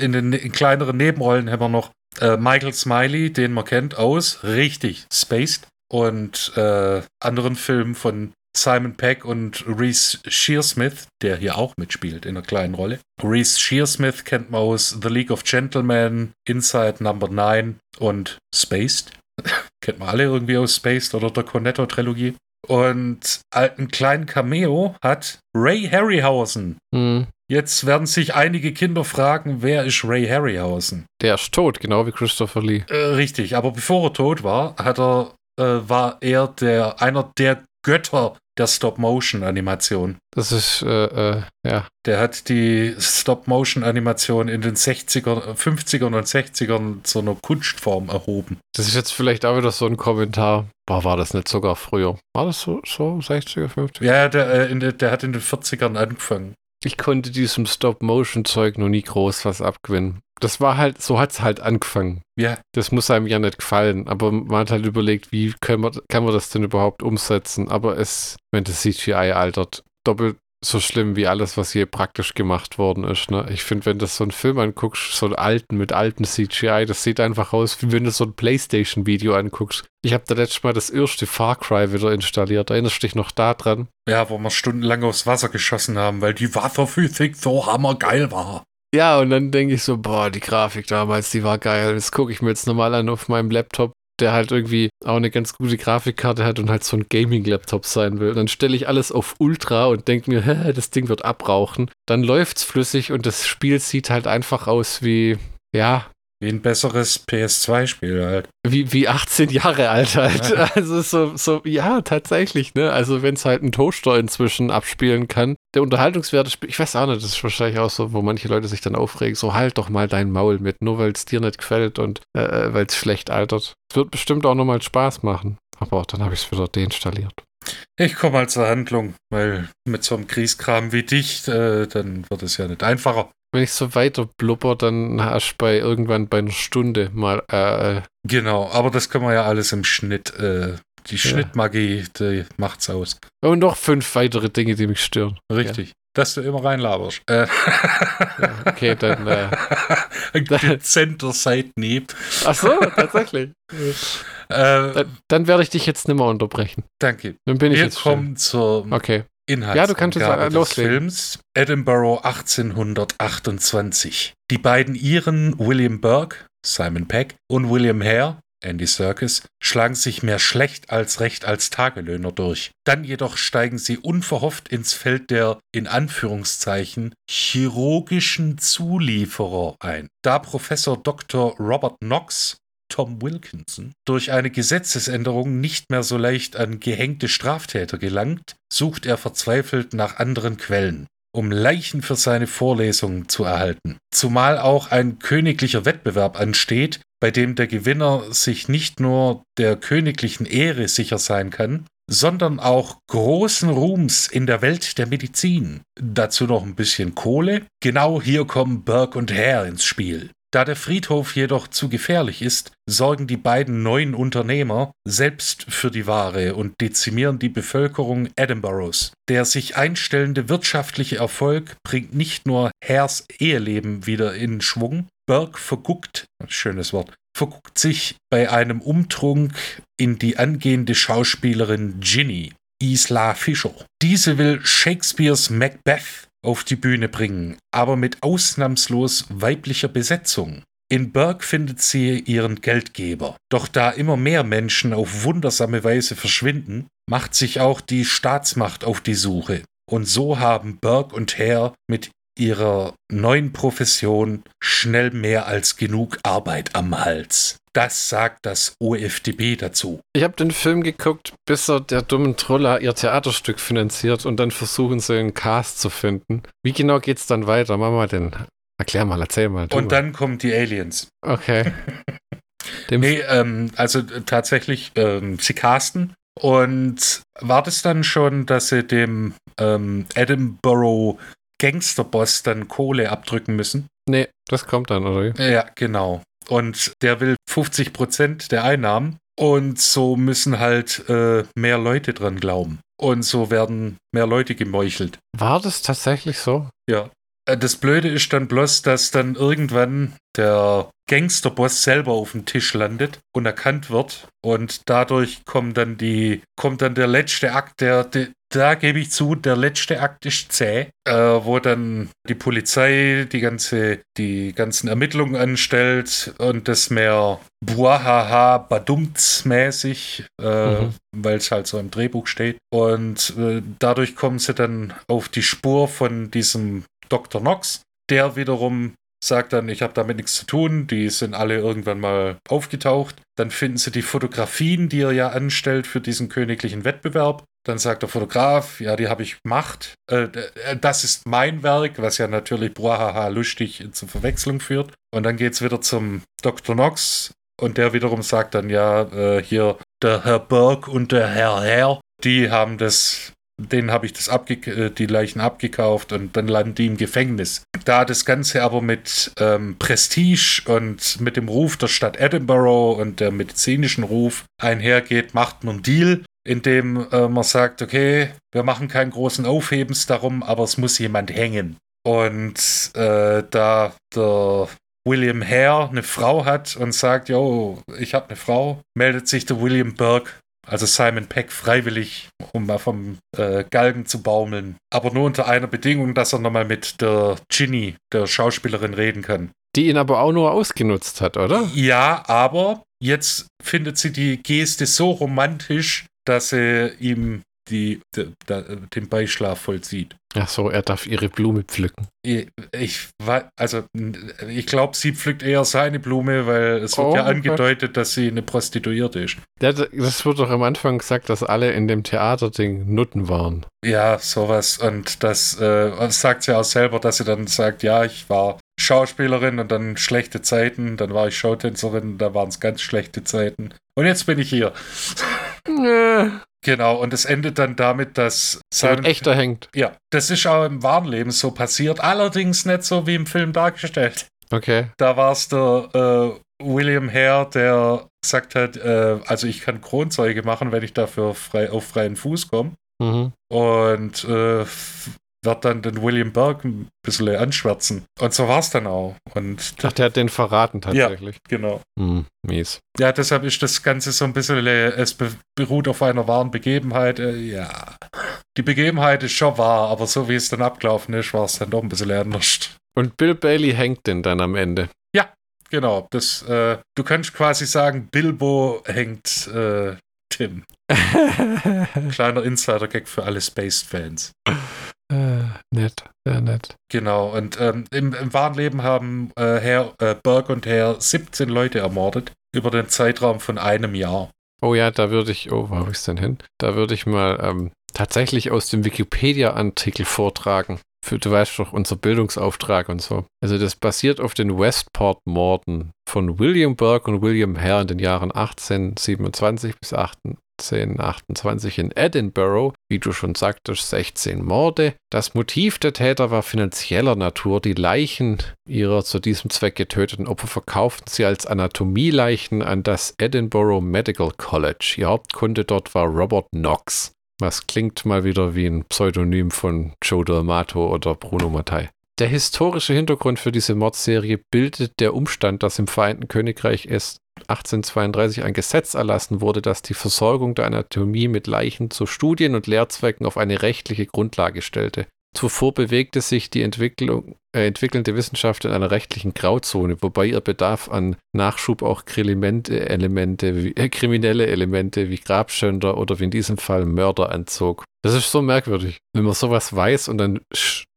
in den in kleineren Nebenrollen haben wir noch äh, Michael Smiley, den man kennt aus richtig Spaced und äh, anderen Filmen von Simon Peck und Reese Shearsmith, der hier auch mitspielt in einer kleinen Rolle. Reese Shearsmith kennt man aus The League of Gentlemen, Inside Number 9 und Spaced. kennt man alle irgendwie aus Spaced oder der Cornetto-Trilogie. Und einen kleinen Cameo hat Ray Harryhausen. Mhm. Jetzt werden sich einige Kinder fragen, wer ist Ray Harryhausen? Der ist tot, genau wie Christopher Lee. Äh, richtig, aber bevor er tot war, hat er, äh, war er der, einer der Götter der Stop-Motion-Animation. Das ist, äh, äh, ja. Der hat die Stop-Motion-Animation in den 60er, 50ern und 60ern zu einer Kunstform erhoben. Das ist jetzt vielleicht auch wieder so ein Kommentar. Boah, war das nicht sogar früher? War das so, so 60er, 50er? Ja, der, äh, der, der hat in den 40ern angefangen. Ich konnte diesem Stop-Motion-Zeug noch nie groß was abgewinnen das war halt, so hat es halt angefangen. Ja. Das muss einem ja nicht gefallen, aber man hat halt überlegt, wie können wir, kann man das denn überhaupt umsetzen? Aber es, wenn das CGI altert, doppelt so schlimm wie alles, was hier praktisch gemacht worden ist. Ne? Ich finde, wenn du so einen Film anguckst, so einen alten mit altem CGI, das sieht einfach aus, wie wenn du so ein Playstation-Video anguckst. Ich habe da letztes Mal das erste Far Cry wieder installiert. Erinnerst du dich noch da dran? Ja, wo wir stundenlang aufs Wasser geschossen haben, weil die Wasserphysik so hammergeil war. Ja, und dann denke ich so, boah, die Grafik damals, die war geil. Das gucke ich mir jetzt nochmal an auf meinem Laptop, der halt irgendwie auch eine ganz gute Grafikkarte hat und halt so ein Gaming-Laptop sein will. Dann stelle ich alles auf Ultra und denke mir, hä, das Ding wird abrauchen. Dann läuft's flüssig und das Spiel sieht halt einfach aus wie, ja, Wie ein besseres PS2-Spiel halt. Wie, wie 18 Jahre alt halt. Ja. Also so, so, ja, tatsächlich, ne? Also wenn es halt ein Toaster inzwischen abspielen kann. Der Unterhaltungswert, ich weiß auch nicht, das ist wahrscheinlich auch so, wo manche Leute sich dann aufregen, so halt doch mal dein Maul mit, nur weil es dir nicht gefällt und äh, äh weil es schlecht altert. Es wird bestimmt auch nochmal Spaß machen. Aber dann habe ich es wieder deinstalliert. Ich komme mal zur Handlung, weil mit so einem Kriegskram wie dich, äh, dann wird es ja nicht einfacher. Wenn ich so weiter blubber, dann hast du bei irgendwann bei einer Stunde mal. Äh, äh genau, aber das können wir ja alles im Schnitt. Äh, die ja. Schnittmagie, die macht's aus. Und noch fünf weitere Dinge, die mich stören. Richtig. Ja. Dass du immer reinlaberst. Äh. Ja, okay, dann. Äh, Ein dezenter Seitenhieb. Ach so, tatsächlich. Äh, dann, dann, werde ich dich jetzt nicht mehr unterbrechen. Danke. Dann bin ich Wir jetzt kommen zur okay. Inhalt ja, äh, loslegen. Films Edinburgh 1828. Die beiden Iren William Burke, Simon Peck und William Hare, Andy Serkis, schlagen sich mehr schlecht als recht als Tagelöhner durch. Dann jedoch steigen sie unverhofft ins Feld der, in Anführungszeichen, chirurgischen Zulieferer ein. Da Professor Dr. Robert Knox Tom Wilkinson durch eine Gesetzesänderung nicht mehr so leicht an gehängte Straftäter gelangt, sucht er verzweifelt nach anderen Quellen, um Leichen für seine Vorlesungen zu erhalten. Zumal auch ein königlicher Wettbewerb ansteht, bei dem der Gewinner sich nicht nur der königlichen Ehre sicher sein kann, sondern auch großen Ruhms in der Welt der Medizin. Dazu noch ein bisschen Kohle. Genau hier kommen Burke und Hare ins Spiel. Da der Friedhof jedoch zu gefährlich ist, sorgen die beiden neuen Unternehmer selbst für die Ware und dezimieren die Bevölkerung Edinburghs. Der sich einstellende wirtschaftliche Erfolg bringt nicht nur Hares Eheleben wieder in Schwung, Burke verguckt, schönes Wort, verguckt sich bei einem Umtrunk in die angehende Schauspielerin Ginny, Isla Fischer. Diese will Shakespeares Macbeth auf die Bühne bringen, aber mit ausnahmslos weiblicher Besetzung. In Burke findet sie ihren Geldgeber. Doch da immer mehr Menschen auf wundersame Weise verschwinden, macht sich auch die Staatsmacht auf die Suche. Und so haben Burke und Hare mit ihrer neuen Profession schnell mehr als genug Arbeit am Hals. Das sagt das OFDB dazu. Ich habe den Film geguckt, bis er der dummen Troller ihr Theaterstück finanziert und dann versuchen sie einen Cast zu finden. Wie genau geht's dann weiter? Mach mal den. Erklär mal, erzähl mal. Und mal. dann kommen die Aliens. Okay. nee, ähm, also tatsächlich, ähm, sie casten und war das dann schon, dass sie dem ähm, Edinburgh Gangsterboss dann Kohle abdrücken müssen? Nee, das kommt dann, oder? Ja, genau. Und der will 50 Prozent der Einnahmen. Und so müssen halt äh, mehr Leute dran glauben. Und so werden mehr Leute gemeuchelt. War das tatsächlich so? Ja. Äh, das Blöde ist dann bloß, dass dann irgendwann der Gangsterboss selber auf dem Tisch landet und erkannt wird. Und dadurch kommt dann die, kommt dann der letzte Akt, der, der da gebe ich zu, der letzte Akt ist zäh, äh, wo dann die Polizei die ganze, die ganzen Ermittlungen anstellt und das mehr Buahaha Badumts mäßig, äh, mhm. weil es halt so im Drehbuch steht. Und äh, dadurch kommen sie dann auf die Spur von diesem Dr. Knox, der wiederum sagt dann, ich habe damit nichts zu tun, die sind alle irgendwann mal aufgetaucht. Dann finden sie die Fotografien, die er ja anstellt für diesen königlichen Wettbewerb. Dann sagt der Fotograf, ja, die habe ich gemacht. Äh, äh, das ist mein Werk, was ja natürlich bruahaha lustig zur Verwechslung führt. Und dann geht es wieder zum Dr. Knox und der wiederum sagt dann, ja, äh, hier der Herr Berg und der Herr Herr, die haben das denen habe ich das abge die Leichen abgekauft und dann landen die im Gefängnis. Da das Ganze aber mit ähm, Prestige und mit dem Ruf der Stadt Edinburgh und der medizinischen Ruf einhergeht, macht man einen Deal, in dem äh, man sagt, okay, wir machen keinen großen Aufhebens darum, aber es muss jemand hängen. Und äh, da der William Hare eine Frau hat und sagt, yo, ich habe eine Frau, meldet sich der William Burke also Simon Peck freiwillig, um mal vom äh, Galgen zu baumeln. Aber nur unter einer Bedingung, dass er nochmal mit der Ginny, der Schauspielerin, reden kann. Die ihn aber auch nur ausgenutzt hat, oder? Ja, aber jetzt findet sie die Geste so romantisch, dass sie ihm die, die, die, den Beischlaf vollzieht. Ach so, er darf ihre Blume pflücken. Ich, ich also ich glaube, sie pflückt eher seine Blume, weil es wird Oh ja Gott. angedeutet, dass sie eine Prostituierte ist. Das wird doch am Anfang gesagt, dass alle in dem Theaterding Nutten waren. Ja, sowas. Und das äh, sagt sie auch selber, dass sie dann sagt, ja, ich war Schauspielerin und dann schlechte Zeiten, dann war ich Showtänzerin, da waren es ganz schlechte Zeiten. Und jetzt bin ich hier. Genau, und es endet dann damit, dass so ein echter hängt. Ja, das ist auch im wahren Leben so passiert, allerdings nicht so wie im Film dargestellt. Okay. Da war es der äh, William Hare, der gesagt hat, äh, also ich kann Kronzeuge machen, wenn ich dafür frei, auf freien Fuß komme. Mhm. Und äh, wird dann den William Burke ein bisschen anschwärzen. Und so war es dann auch. Und Ach, der hat den verraten tatsächlich. genau. Hm, mies. Ja, deshalb ist das Ganze so ein bisschen, äh, es be beruht auf einer wahren Begebenheit. Äh, ja. Die Begebenheit ist schon wahr, aber so wie es dann abgelaufen ist, war es dann doch ein bisschen anders. Und Bill Bailey hängt den dann am Ende. Genau, das, äh, du kannst quasi sagen, Bilbo hängt äh, Tim. Kleiner Insider-Gag für alle Space-Fans. Nett, sehr nett. Genau, und ähm, im, im wahren Leben haben äh, Herr äh, Burke und Herr 17 Leute ermordet über den Zeitraum von einem Jahr. Oh ja, da würde ich, oh, wo habe ich es denn hin? Da würde ich mal ähm, tatsächlich aus dem Wikipedia-Artikel vortragen. Für, du weißt doch, unser Bildungsauftrag und so. Also das basiert auf den Westport-Morden von William Burke und William Hare in den Jahren 1827 bis 1828 in Edinburgh. Wie du schon sagtest, 16 Morde. Das Motiv der Täter war finanzieller Natur. Die Leichen ihrer zu diesem Zweck getöteten Opfer verkauften sie als Anatomieleichen an das Edinburgh Medical College. Ihr Hauptkunde dort war Robert Knox. Was klingt mal wieder wie ein Pseudonym von Joe D'Amato oder Bruno Mattei. Der historische Hintergrund für diese Mordserie bildet der Umstand, dass im Vereinten Königreich es 1832 ein Gesetz erlassen wurde, das die Versorgung der Anatomie mit Leichen zu Studien- und Lehrzwecken auf eine rechtliche Grundlage stellte. Zuvor bewegte sich die Entwicklung, äh, entwickelnde Wissenschaft in einer rechtlichen Grauzone, wobei ihr Bedarf an Nachschub auch Kriminelle Elemente, wie, äh, kriminelle Elemente wie Grabschänder oder wie in diesem Fall Mörder anzog. Das ist so merkwürdig, wenn man sowas weiß und dann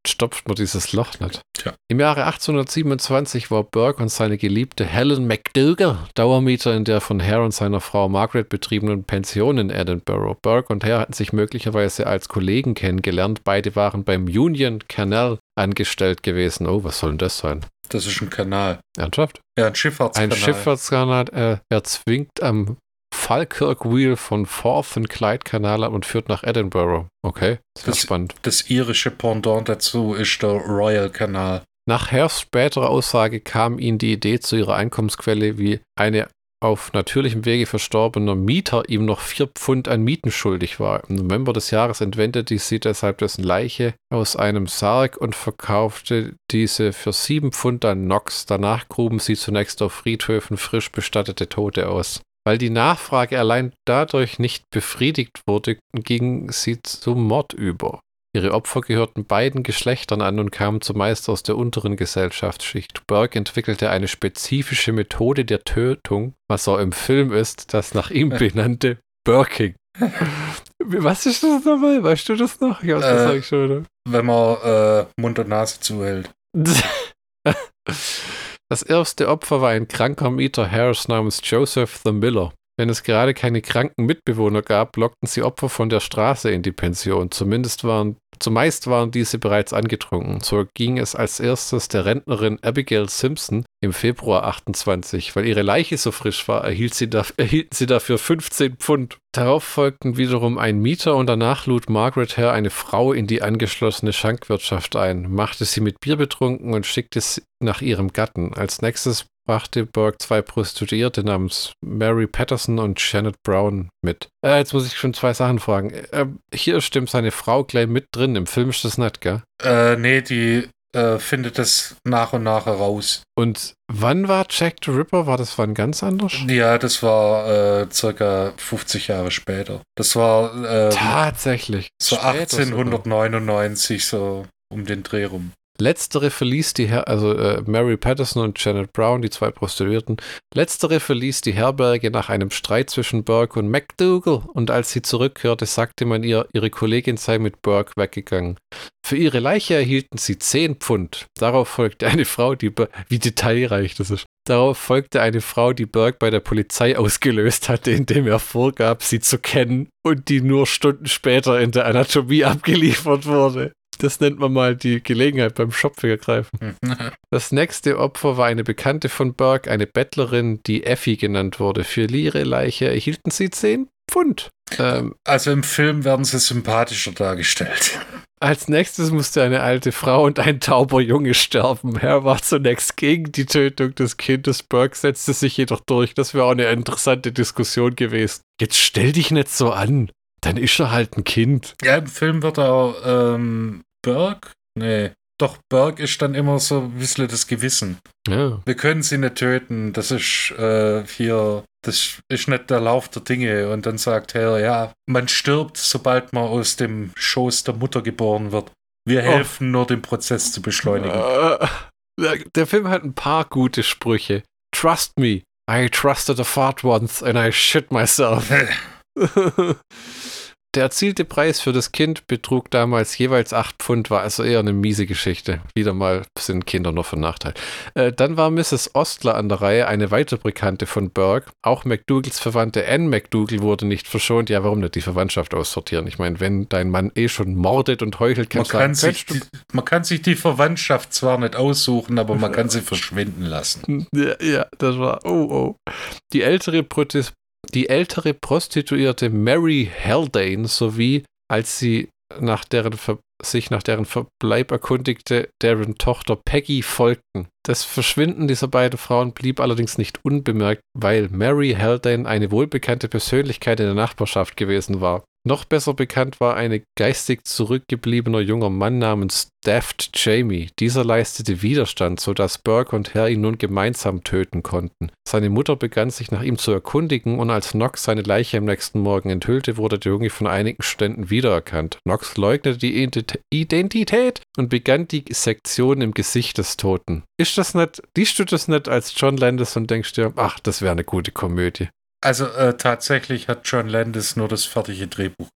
stopft man dieses Loch nicht. Tja. Im Jahre 1827 war Burke und seine Geliebte Helen McDougall Dauermieter in der von Hare und seiner Frau Margaret betriebenen Pension in Edinburgh. Burke und Hare hatten sich möglicherweise als Kollegen kennengelernt. Beide waren beim Union Canal angestellt gewesen. Oh, was soll denn das sein? Das ist ein Kanal. Ernsthaft? Ja, ein Schifffahrtskanal. Ein Schifffahrtskanal, äh, er zwingt am Falkirk Wheel von Forth und Clyde Kanal ab und führt nach Edinburgh. Okay, sehr Das- spannend. Das irische Pendant dazu ist der Royal Kanal. Nach Hares späterer Aussage kam ihnen die Idee zu ihrer Einkommensquelle, wie eine auf natürlichem Wege verstorbener Mieter ihm noch vier Pfund an Mieten schuldig war. Im November des Jahres entwendete sie deshalb dessen Leiche aus einem Sarg und verkaufte diese für sieben Pfund an Knox. Danach gruben sie zunächst auf Friedhöfen frisch bestattete Tote aus. Weil die Nachfrage allein dadurch nicht befriedigt wurde, ging sie zum Mord über. Ihre Opfer gehörten beiden Geschlechtern an und kamen zumeist aus der unteren Gesellschaftsschicht. Burke entwickelte eine spezifische Methode der Tötung, was auch im Film ist, das nach ihm benannte Burking. Was ist das nochmal? Weißt du das noch? Ja, das Äh. sag ich schon wieder. Wenn man äh, Mund und Nase zuhält. Das erste Opfer war ein kranker Mieter Harris namens Joseph the Miller. Wenn es gerade keine kranken Mitbewohner gab, lockten sie Opfer von der Straße in die Pension. Zumindest waren, zumeist waren diese bereits angetrunken. So ging es als erstes der Rentnerin Abigail Simpson im Februar 28. Weil ihre Leiche so frisch war, erhielt sie da, erhielten sie dafür 15 Pfund. Darauf folgten wiederum ein Mieter und danach lud Margaret Hare eine Frau in die angeschlossene Schankwirtschaft ein, machte sie mit Bier betrunken und schickte sie nach ihrem Gatten. Als nächstes brachte Burke zwei Prostituierte namens Mary Patterson und Janet Brown mit. Äh, jetzt muss ich schon zwei Sachen fragen. Äh, hier stimmt seine Frau gleich mit drin. Im Film ist das nicht, gell? Äh, nee, die äh, findet das nach und nach heraus. Und wann war Jack the Ripper? War das wann ganz anders? Ja, das war äh, circa 50 Jahre später. Das war äh, Tatsächlich. so Später sogar. 1899, so um den Dreh rum. Letztere verließ die Her also äh, Mary Patterson und Janet Brown, die zwei Prostituierten. Letztere verließ die Herberge nach einem Streit zwischen Burke und McDougal und als sie zurückkehrte, sagte man ihr, ihre Kollegin sei mit Burke weggegangen. Für ihre Leiche erhielten sie 10 Pfund. Darauf folgte eine Frau, die wie detailreich das ist. Darauf folgte eine Frau, die Burke bei der Polizei ausgelöst hatte, indem er vorgab, sie zu kennen und die nur Stunden später in der Anatomie abgeliefert wurde. Das nennt man mal die Gelegenheit beim Schopf ergreifen. Das nächste Opfer war eine Bekannte von Burke, eine Bettlerin, die Effie genannt wurde. Für ihre Leiche erhielten sie 10 Pfund. Ähm, also im Film werden sie sympathischer dargestellt. Als nächstes musste eine alte Frau und ein tauber Junge sterben. Er war zunächst gegen die Tötung des Kindes. Burke setzte sich jedoch durch. Das wäre auch eine interessante Diskussion gewesen. Jetzt stell dich nicht so an. Dann ist er halt ein Kind. Ja, im Film wird auch ähm, Burke? Nee. Doch, Burke ist dann immer so ein bisschen das Gewissen. Ja. Wir können sie nicht töten. Das ist äh, hier, das ist nicht der Lauf der Dinge. Und dann sagt er, ja, man stirbt, sobald man aus dem Schoß der Mutter geboren wird. Wir oh. helfen oh. nur, den Prozess zu beschleunigen. Uh, der Film hat ein paar gute Sprüche. Trust me, I trusted a fart once and I shit myself. Der erzielte Preis für das Kind betrug damals jeweils 8 Pfund, war also eher eine miese Geschichte. Wieder mal sind Kinder nur von Nachteil. Äh, dann war Mrs. Ostler an der Reihe, eine weitere Bekannte von Burke. Auch McDougals Verwandte Anne McDougall wurde nicht verschont. Ja, warum nicht die Verwandtschaft aussortieren? Ich meine, wenn dein Mann eh schon mordet und heuchelt, man kann, sich die, man kann sich die Verwandtschaft zwar nicht aussuchen, aber man kann sie verschwinden lassen. Ja, ja das war, oh, oh. Die ältere Protest die ältere Prostituierte Mary Haldane sowie, als sie nach deren sich nach deren Verbleib erkundigte, deren Tochter Peggy folgten. Das Verschwinden dieser beiden Frauen blieb allerdings nicht unbemerkt, weil Mary Haldane eine wohlbekannte Persönlichkeit in der Nachbarschaft gewesen war. Noch besser bekannt war ein geistig zurückgebliebener junger Mann namens Daft Jamie. Dieser leistete Widerstand, sodass Burke und Herr ihn nun gemeinsam töten konnten. Seine Mutter begann sich nach ihm zu erkundigen und als Knox seine Leiche am nächsten Morgen enthüllte, wurde der Junge von einigen Ständen wiedererkannt. Knox leugnete die Identität und begann die Sektion im Gesicht des Toten. Ist das nicht, liest du das nicht als John Landis und denkst dir, ach, das wäre eine gute Komödie? Also äh, tatsächlich hat John Landis nur das fertige Drehbuch.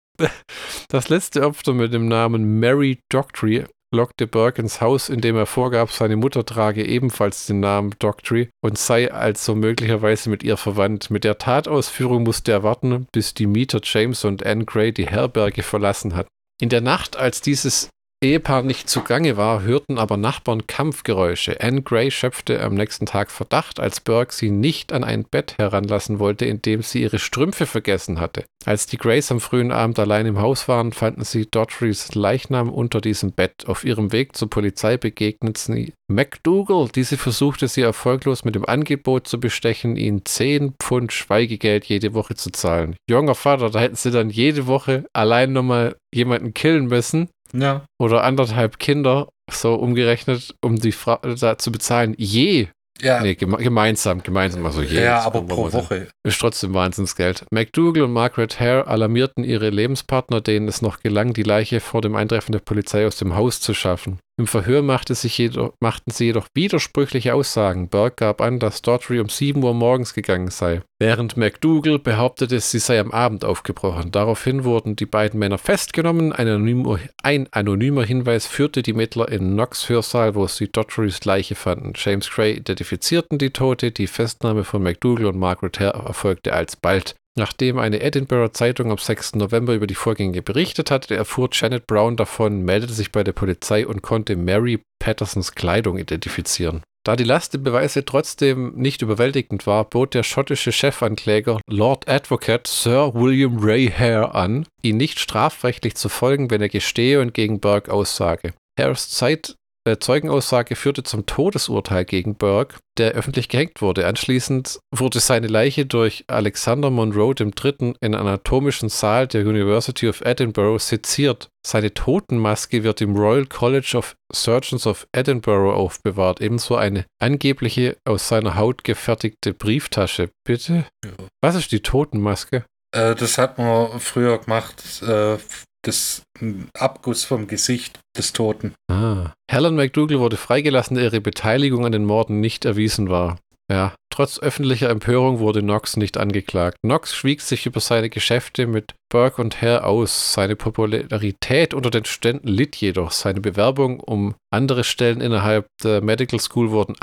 Das letzte Opfer mit dem Namen Mary Doctry lockte Burke ins Haus, indem er vorgab, seine Mutter trage ebenfalls den Namen Doctry und sei also möglicherweise mit ihr verwandt. Mit der Tatausführung musste er warten, bis die Mieter James und Anne Gray die Herberge verlassen hatten. In der Nacht, als dieses Ehepaar nicht zugange war, hörten aber Nachbarn Kampfgeräusche. Anne Gray schöpfte am nächsten Tag Verdacht, als Burke sie nicht an ein Bett heranlassen wollte, in dem sie ihre Strümpfe vergessen hatte. Als die Grays am frühen Abend allein im Haus waren, fanden sie Dotterys Leichnam unter diesem Bett. Auf ihrem Weg zur Polizei begegneten sie McDougall. Diese versuchte sie erfolglos mit dem Angebot zu bestechen, ihnen 10 Pfund Schweigegeld jede Woche zu zahlen. Junger Vater, da hätten sie dann jede Woche allein nochmal jemanden killen müssen ja. Oder anderthalb Kinder, so umgerechnet, um die Frau da zu bezahlen. Je. Ja. Nee, geme gemeinsam, gemeinsam, also je. Ja, aber pro Woche. Ist trotzdem Wahnsinnsgeld. McDougal und Margaret Hare alarmierten ihre Lebenspartner, denen es noch gelang, die Leiche vor dem Eintreffen der Polizei aus dem Haus zu schaffen. Im Verhör machte jedoch, machten sie jedoch widersprüchliche Aussagen. Burke gab an, dass Daughtry um 7 Uhr morgens gegangen sei, während McDougall behauptete, sie sei am Abend aufgebrochen. Daraufhin wurden die beiden Männer festgenommen. Ein anonymer, ein anonymer Hinweis führte die Mittler in Knox Hörsaal, wo sie Daughtry's Leiche fanden. James Gray identifizierten die Tote. Die Festnahme von McDougall und Margaret Hare erfolgte alsbald. Nachdem eine Edinburgh Zeitung am 6. November über die Vorgänge berichtet hatte, erfuhr Janet Brown davon, meldete sich bei der Polizei und konnte Mary Pattersons Kleidung identifizieren. Da die Last der Beweise trotzdem nicht überwältigend war, bot der schottische Chefankläger Lord Advocate Sir William Ray Hare an, ihn nicht strafrechtlich zu folgen, wenn er gestehe und gegen Burke aussage. Hares Zeit äh, Zeugenaussage führte zum Todesurteil gegen Burke, der öffentlich gehängt wurde. Anschließend wurde seine Leiche durch Alexander Monroe III. in anatomischen Saal der University of Edinburgh seziert. Seine Totenmaske wird im Royal College of Surgeons of Edinburgh aufbewahrt, ebenso eine angebliche aus seiner Haut gefertigte Brieftasche. Bitte? Ja. Was ist die Totenmaske? Äh, das hat man früher gemacht, äh, das ein Abguss vom Gesicht des Toten. Ah. Helen McDougall wurde freigelassen, da ihre Beteiligung an den Morden nicht erwiesen war. Ja, trotz öffentlicher Empörung wurde Knox nicht angeklagt. Knox schwieg sich über seine Geschäfte mit Burke und Hare aus. Seine Popularität unter den Studenten litt jedoch. Seine Bewerbung um andere Stellen innerhalb der Medical School wurden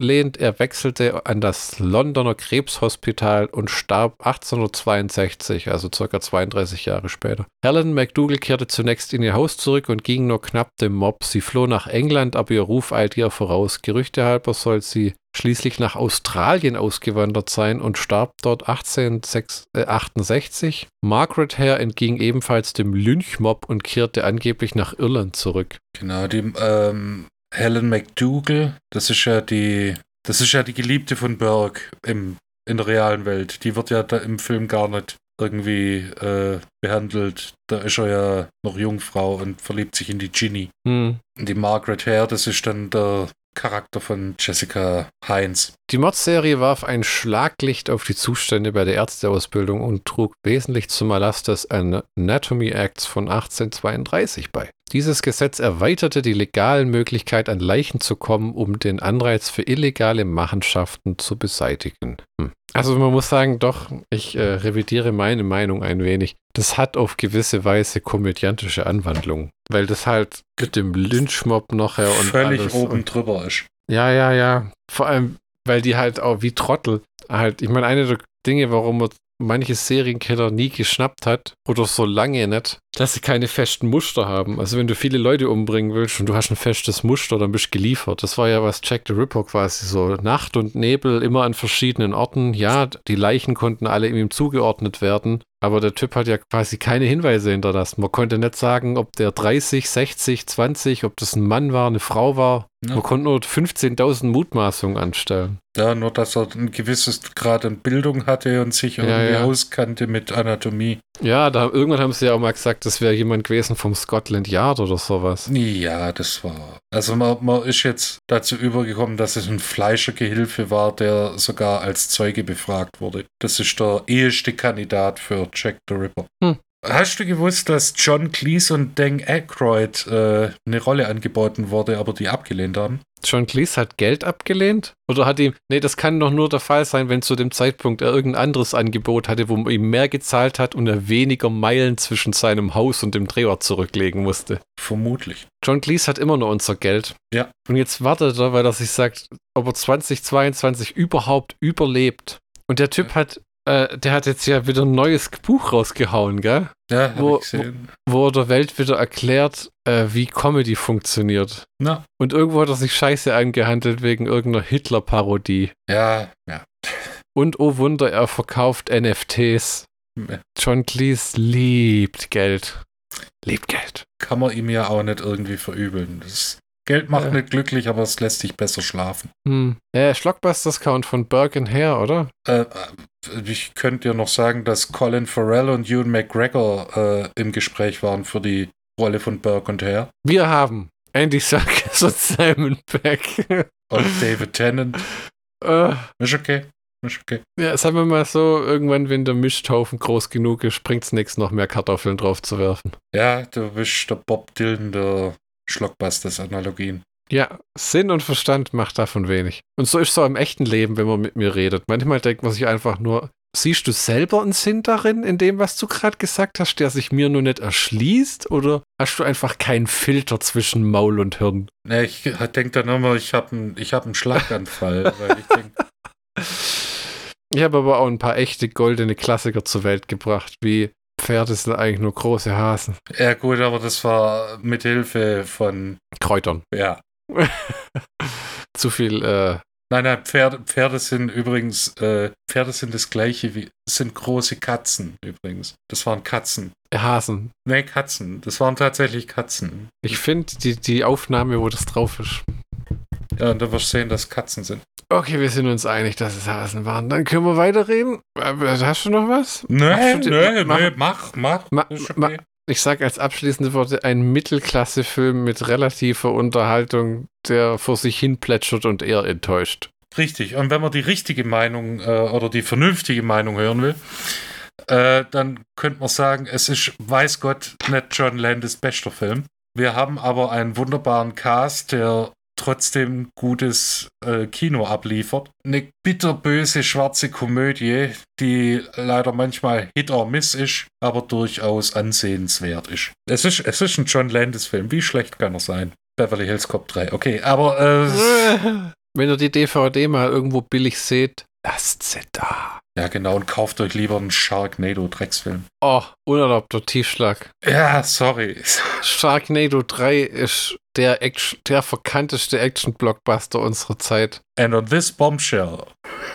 abgelehnt. Er wechselte an das Londoner Krebshospital und starb 1862, also circa 32 Jahre später. Helen McDougall kehrte zunächst in ihr Haus zurück und ging nur knapp dem Mob. Sie floh nach England, aber ihr Ruf eilte ihr voraus. Gerüchte halber soll sie schließlich nach Australien ausgewandert sein und starb dort 1868. Margaret Hare entging ebenfalls dem Lynchmob und kehrte angeblich nach Irland zurück. Genau, die ähm, Helen McDougall, das ist ja die, das ist ja die Geliebte von Burke im, in der realen Welt. Die wird ja da im Film gar nicht irgendwie äh, behandelt. Da ist er ja noch Jungfrau und verliebt sich in die Ginny. Hm. Und die Margaret Hare, das ist dann der Charakter von Jessica Heinz. Die Mordserie warf ein Schlaglicht auf die Zustände bei der Ärzteausbildung und trug wesentlich zum Erlass des Anatomy Acts von 1832 bei. Dieses Gesetz erweiterte die legalen Möglichkeit, an Leichen zu kommen, um den Anreiz für illegale Machenschaften zu beseitigen. Hm. Also man muss sagen, doch, ich äh, revidiere meine Meinung ein wenig. Das hat auf gewisse Weise komödiantische Anwandlungen, weil das halt mit dem Lynchmob nachher und Völlig oben und, drüber ist. Ja, ja, ja. Vor allem, weil die halt auch wie Trottel halt, ich meine, eine der Dinge, warum man manche Serienkiller nie geschnappt hat oder so lange nicht, dass sie keine festen Muster haben. Also wenn du viele Leute umbringen willst und du hast ein festes Muster, dann bist du geliefert. Das war ja was Jack the Ripper quasi so. Nacht und Nebel immer an verschiedenen Orten. Ja, die Leichen konnten alle ihm zugeordnet werden. Aber der Typ hat ja quasi keine Hinweise hinterlassen. Man konnte nicht sagen, ob der 30, 60, 20, ob das ein Mann war, eine Frau war. Ja. Man konnte nur 15.000 Mutmaßungen anstellen. Ja, nur dass er ein gewisses Grad an Bildung hatte und sich irgendwie ja. auskannte mit Anatomie. Ja, da, irgendwann haben sie ja auch mal gesagt, das wäre jemand gewesen vom Scotland Yard oder sowas. Ja, das war. Also man, man ist jetzt dazu übergekommen, dass es ein Fleischergehilfe war, der sogar als Zeuge befragt wurde. Das ist der eheste Kandidat für Jack the Ripper. Hm. Hast du gewusst, dass John Cleese und Dan Aykroyd äh, eine Rolle angeboten wurde, aber die abgelehnt haben? John Cleese hat Geld abgelehnt? Oder hat ihm, nee, das kann doch nur der Fall sein, wenn zu dem Zeitpunkt er irgendein anderes Angebot hatte, wo man ihm mehr gezahlt hat und er weniger Meilen zwischen seinem Haus und dem Drehort zurücklegen musste. Vermutlich. John Cleese hat immer noch unser Geld. Ja. Und jetzt wartet er, weil er sich sagt, ob er 2022 überhaupt überlebt. Und der Typ hat, äh, der hat jetzt ja wieder ein neues Buch rausgehauen, gell? Ja, hab Wo- ich gesehen. Wo er der Welt wieder erklärt, äh, wie Comedy funktioniert. Na, Und irgendwo hat er sich scheiße angehandelt wegen irgendeiner Hitler-Parodie. ja, ja. Und oh Wunder, er verkauft NFTs. John Cleese liebt Geld. Liebt Geld. Kann man ihm ja auch nicht irgendwie verübeln. Das Geld macht Ja. nicht glücklich, aber es lässt dich besser schlafen. Hm. Äh, Schlockbusters-Count von Burke Hare, oder? Äh, ich könnte dir noch sagen, dass Colin Farrell und Ewan McGregor äh, im Gespräch waren für die Rolle von Burke und Hare. Wir haben Andy Serkis und Simon Peck. Und David Tennant. äh, Ist okay. Ist okay. ja, sagen wir mal so, irgendwann, wenn der Misthaufen groß genug ist, bringt's nichts, noch mehr Kartoffeln drauf zu werfen. Ja, du bist der Bob Dylan der Schlockbusters-Analogien. Ja, Sinn und Verstand macht davon wenig. Und so ist es auch im echten Leben, wenn man mit mir redet. Manchmal denkt man sich einfach nur, siehst du selber einen Sinn darin, in dem, was du gerade gesagt hast, der sich mir nur nicht erschließt? Oder hast du einfach keinen Filter zwischen Maul und Hirn? Ne, ich denke dann immer, ich habe einen ich hab Schlaganfall. weil ich Ich habe aber auch ein paar echte goldene Klassiker zur Welt gebracht, wie Pferde sind eigentlich nur große Hasen. ja gut, aber das war mit Hilfe von, Kräutern. ja. Zu viel, äh, Nein, nein, Pferde, Pferde sind übrigens, äh, Pferde sind das gleiche wie, sind große Katzen übrigens. Das waren Katzen. Hasen. Nee, Katzen. Das waren tatsächlich Katzen. Ich finde die, die Aufnahme, wo das drauf ist. Ja, und da wirst du sehen, dass Katzen sind. Okay, wir sind uns einig, dass es Hasen waren. Dann können wir weiterreden. Äh, Hast du noch was? Nee, Machst du nee, mach- nee, mach, mach. Ma- Ist ma- okay. Ich sage als abschließende Worte ein Mittelklasse-Film mit relativer Unterhaltung, der vor sich hin plätschert und eher enttäuscht. Richtig. Und wenn man die richtige Meinung äh, oder die vernünftige Meinung hören will, äh, dann könnte man sagen, es ist, weiß Gott, nicht John Landis bester Film. Wir haben aber einen wunderbaren Cast, der trotzdem gutes äh, Kino abliefert. Eine bitterböse schwarze Komödie, die leider manchmal Hit or Miss ist, aber durchaus ansehenswert ist. Es ist, es ist ein John Landis-Film. Wie schlecht kann er sein? Beverly Hills Cop 3. Okay, aber. Äh, Wenn ihr die DVD mal irgendwo billig seht, lasst sie da. Ja, genau, und kauft euch lieber einen Sharknado-Drecksfilm. Oh, unerlaubter Tiefschlag. Ja, sorry. Sharknado 3 ist der, Action, der verkannteste Action-Blockbuster unserer Zeit. And on this bombshell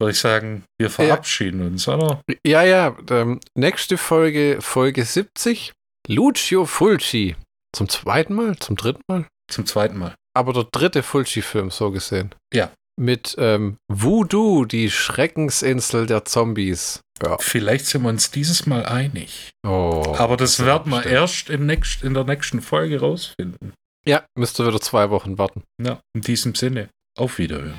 würde ich sagen, wir verabschieden ja. uns, oder? Ja, ja. Ähm, nächste Folge, Folge 70. Lucio Fulci. Zum zweiten Mal? Zum dritten Mal? Zum zweiten Mal. Aber der dritte Fulci-Film, so gesehen. Ja. Mit ähm, Voodoo, die Schreckensinsel der Zombies. Ja. Vielleicht sind wir uns dieses Mal einig. Oh, Aber das, das werden wir erst in, next, in der nächsten Folge rausfinden. Ja, müsst ihr wieder zwei Wochen warten. Ja, in diesem Sinne. Auf Wiederhören.